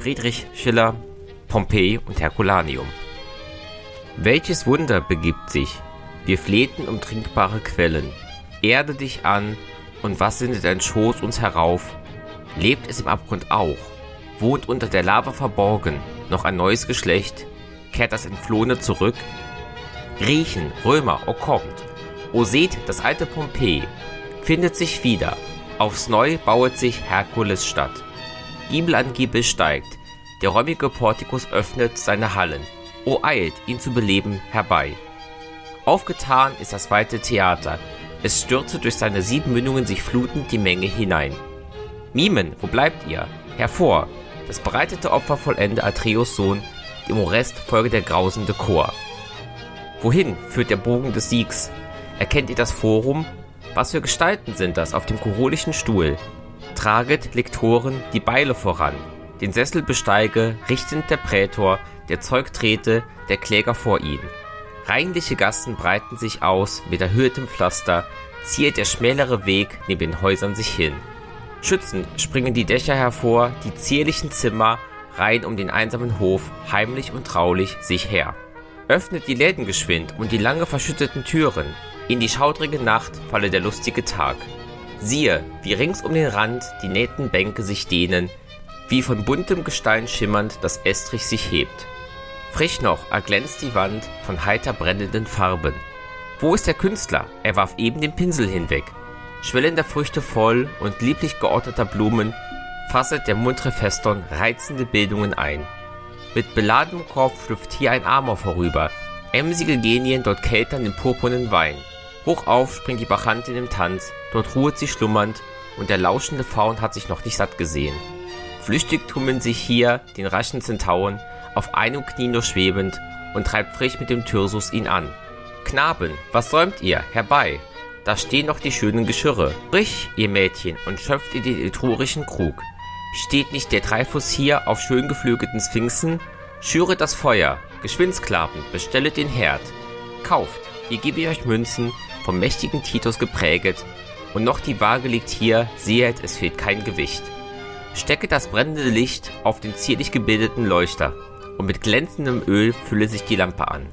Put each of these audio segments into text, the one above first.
Friedrich Schiller, Pompeii und Herculaneum. Welches Wunder begibt sich? Wir flehten um trinkbare Quellen. Erde dich an, und was sendet dein Schoß uns herauf? Lebt es im Abgrund auch? Wohnt unter der Lava verborgen noch ein neues Geschlecht? Kehrt das Entflohene zurück? Griechen, Römer, o kommt! O seht, das alte Pompeji findet sich wieder. Aufs Neu bauet sich Herkules Stadt. Giebel steigt, der räumige Portikus öffnet seine Hallen. O eilt, ihn zu beleben, herbei. Aufgetan ist das weite Theater, es stürze durch seine sieben Mündungen sich flutend die Menge hinein. Mimen, wo bleibt ihr? Hervor! Das bereitete Opfer vollende Atreus Sohn, dem Orest folge der grausende Chor. Wohin führt der Bogen des Siegs? Erkennt ihr das Forum? Was für Gestalten sind das auf dem kurolischen Stuhl? Traget, Lektoren, die Beile voran. Den Sessel besteige, richtend der Prätor, der Zeug trete, der Kläger vor ihn. Reinliche Gassen breiten sich aus, mit erhöhtem Pflaster, ziert der schmälere Weg neben den Häusern sich hin. Schützend springen die Dächer hervor, die zierlichen Zimmer reihen um den einsamen Hof, heimlich und traulich sich her. Öffnet die Läden geschwind und die lange verschütteten Türen, in die schaudrige Nacht falle der lustige Tag. Siehe, wie rings um den Rand die nähten Bänke sich dehnen, wie von buntem Gestein schimmernd das Estrich sich hebt. Frisch noch erglänzt die Wand von heiter brennenden Farben. Wo ist der Künstler? Er warf eben den Pinsel hinweg. Schwellender Früchte voll und lieblich geordneter Blumen fasset der muntre Feston reizende Bildungen ein. Mit beladenem Korb schlüpft hier ein Amor vorüber. Emsige Genien dort keltern den purpurnen Wein. Hochauf springt die Bachantin im Tanz, dort ruhet sie schlummernd, und der lauschende Faun hat sich noch nicht satt gesehen. Flüchtig tummeln sich hier den raschen Zentauren, auf einem Knie nur schwebend, und treibt frisch mit dem Thyrsus ihn an. Knaben, was säumt ihr? Herbei! Da stehen noch die schönen Geschirre. Brich, ihr Mädchen, und schöpft ihr den etrurischen Krug. Steht nicht der Dreifuß hier auf schön geflügelten Sphinxen? Schüret das Feuer, geschwind Sklaven, bestellet den Herd. Kauft, ihr gebe euch Münzen, vom mächtigen Titus gepräget, und noch die Waage liegt hier, sehet, es fehlt kein Gewicht. Stecke das brennende Licht auf den zierlich gebildeten Leuchter, und mit glänzendem Öl fülle sich die Lampe an.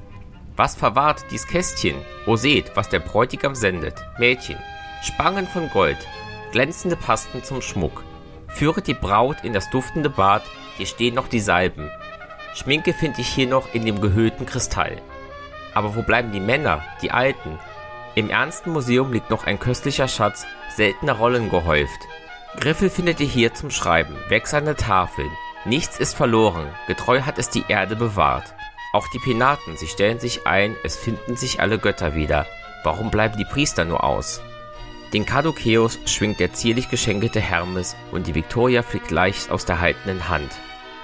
Was verwahrt dies Kästchen? O seht, was der Bräutigam sendet. Mädchen, Spangen von Gold, glänzende Pasten zum Schmuck. Führet die Braut in das duftende Bad, hier stehen noch die Salben. Schminke finde ich hier noch in dem gehöhlten Kristall. Aber wo bleiben die Männer, die Alten? Im ernsten Museum liegt noch ein köstlicher Schatz seltener Rollen gehäuft. Griffel findet ihr hier zum Schreiben, wechselnde Tafeln. Nichts ist verloren, getreu hat es die Erde bewahrt. Auch die Penaten, sie stellen sich ein, es finden sich alle Götter wieder. Warum bleiben die Priester nur aus? Den Kadukeus schwingt der zierlich geschenkte Hermes und die Victoria fliegt leicht aus der haltenden Hand.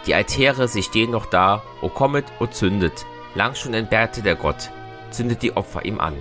Die Altäre, sie stehen noch da, o kommet, o zündet. Lang schon entbehrte der Gott, zündet die Opfer ihm an.